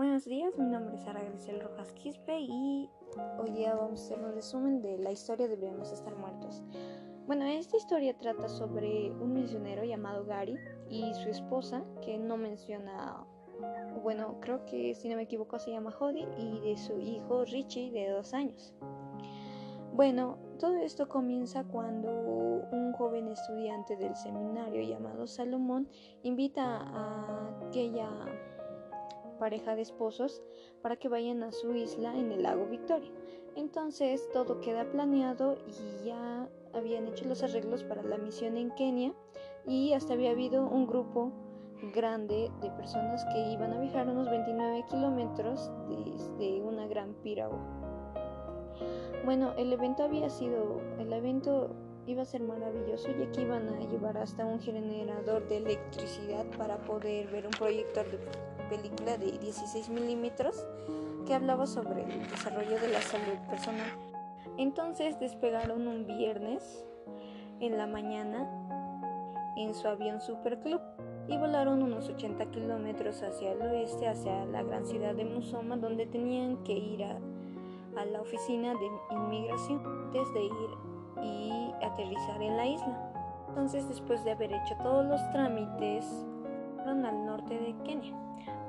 Buenos días, mi nombre es Sara Grisel Rojas Quispe y hoy día vamos a hacer un resumen de la historia de Debemos estar muertos. Bueno, esta historia trata sobre un misionero llamado Gary y su esposa, que no menciona, bueno, creo que si no me equivoco se llama Jody, y de su hijo Richie de dos años. Bueno, todo esto comienza cuando un joven estudiante del seminario llamado Salomón invita a aquella pareja de esposos para que vayan a su isla en el lago Victoria. Entonces todo queda planeado y ya habían hecho los arreglos para la misión en Kenia y hasta había habido un grupo grande de personas que iban a viajar unos 29 kilómetros desde una gran piragua. Bueno, el evento había sido, el evento iba a ser maravilloso ya que iban a llevar hasta un generador de electricidad para poder ver un proyector de película de 16 milímetros que hablaba sobre el desarrollo de la salud personal. Entonces despegaron un viernes en la mañana en su avión Super Club y volaron unos 80 kilómetros hacia el oeste, hacia la gran ciudad de Musoma, donde tenían que ir a a la oficina de inmigración antes de ir y aterrizar en la isla. Entonces, después de haber hecho todos los trámites, fueron al norte de Kenia,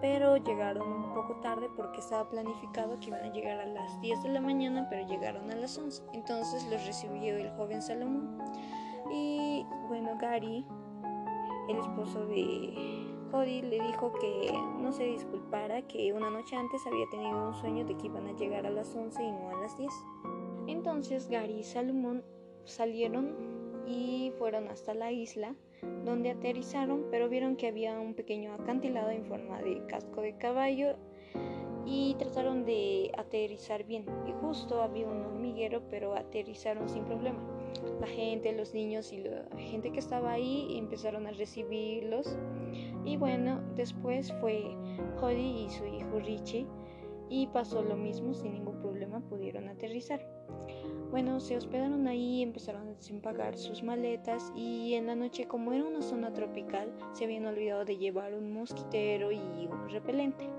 pero llegaron un poco tarde porque estaba planificado que iban a llegar a las 10 de la mañana, pero llegaron a las 11. Entonces los recibió el joven Salomón. Y bueno, Gary, el esposo de Cody le dijo que no se disculpara, que una noche antes había tenido un sueño de que iban a llegar a las 11 y no a las 10. Entonces Gary y Salomón salieron y fueron hasta la isla, donde aterrizaron, pero vieron que había un pequeño acantilado en forma de casco de caballo y trataron de aterrizar bien. Y justo había un hormiguero, pero aterrizaron sin problema. La gente, los niños y la gente que estaba ahí empezaron a recibirlos y bueno, después fue Jody y su hijo Richie y pasó lo mismo, sin ningún problema pudieron aterrizar. Bueno, se hospedaron ahí, empezaron a desempacar sus maletas y en la noche, como era una zona tropical, se habían olvidado de llevar un mosquitero y un repelente.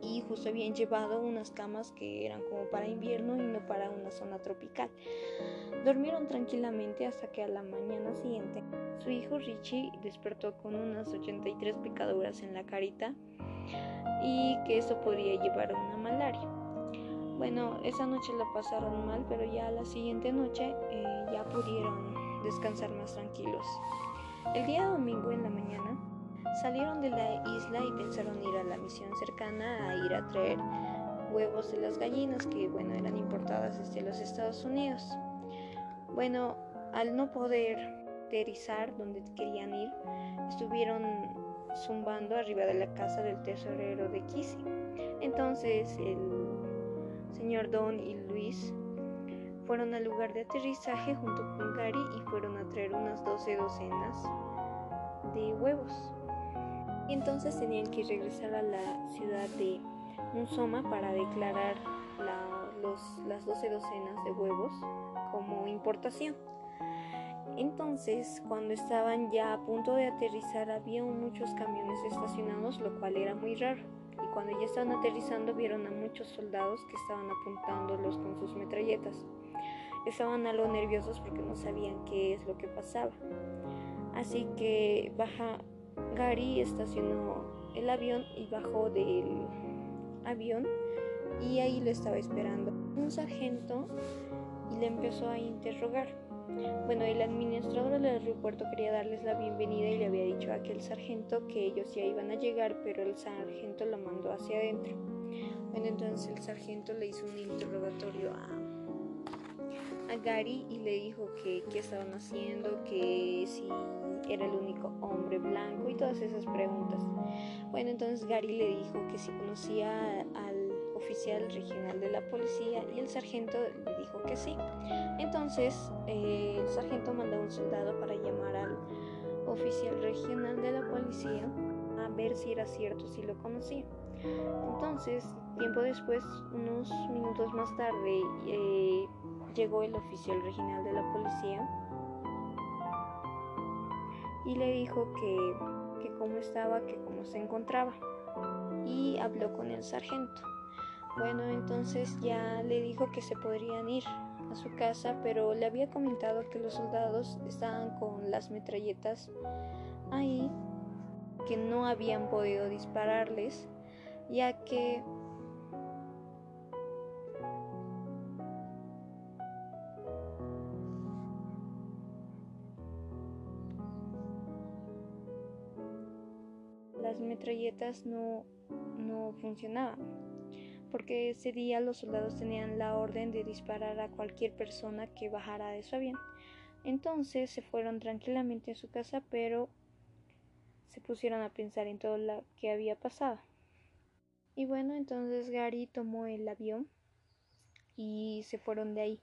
Y justo habían llevado unas camas que eran como para invierno y no para una zona tropical. Dormieron tranquilamente hasta que a la mañana siguiente su hijo Richie despertó con unas 83 picaduras en la carita y que eso podría llevar a una malaria. Bueno, esa noche la pasaron mal, pero ya la siguiente noche eh, ya pudieron descansar más tranquilos. El día domingo en la mañana salieron de la isla y pensaron ir a la misión cercana a ir a traer huevos de las gallinas que bueno eran importadas desde los Estados Unidos. Bueno, al no poder aterrizar donde querían ir, estuvieron zumbando arriba de la casa del tesorero de Kissy. Entonces el señor Don y Luis fueron al lugar de aterrizaje junto con Gary y fueron a traer unas 12 docenas de huevos. Y entonces tenían que regresar a la ciudad de Musoma para declarar las 12 docenas de huevos como importación. Entonces, cuando estaban ya a punto de aterrizar, había muchos camiones estacionados, lo cual era muy raro. Y cuando ya estaban aterrizando, vieron a muchos soldados que estaban apuntándolos con sus metralletas. Estaban algo nerviosos porque no sabían qué es lo que pasaba. Así que baja Gary estacionó el avión y bajó del avión y ahí lo estaba esperando un sargento y le empezó a interrogar. Bueno, el administrador del aeropuerto quería darles la bienvenida y le había dicho a aquel sargento que ellos ya iban a llegar, pero el sargento lo mandó hacia adentro. Bueno, entonces el sargento le hizo un interrogatorio a, a Gary y le dijo que qué estaban haciendo, que si era el único hombre blanco y todas esas preguntas. Bueno, entonces Gary le dijo que si conocía al oficial regional de la policía y el sargento le dijo que sí. Entonces eh, el sargento mandó a un soldado para llamar al oficial regional de la policía a ver si era cierto, si lo conocía. Entonces, tiempo después, unos minutos más tarde, eh, llegó el oficial regional de la policía y le dijo que, que cómo estaba, que cómo se encontraba. y habló con el sargento. Bueno, entonces ya le dijo que se podrían ir a su casa, pero le había comentado que los soldados estaban con las metralletas ahí, que no habían podido dispararles, ya que las metralletas no, no funcionaban, porque ese día los soldados tenían la orden de disparar a cualquier persona que bajara de su avión. Entonces se fueron tranquilamente a su casa, pero se pusieron a pensar en todo lo que había pasado. Y bueno, entonces Gary tomó el avión y se fueron de ahí.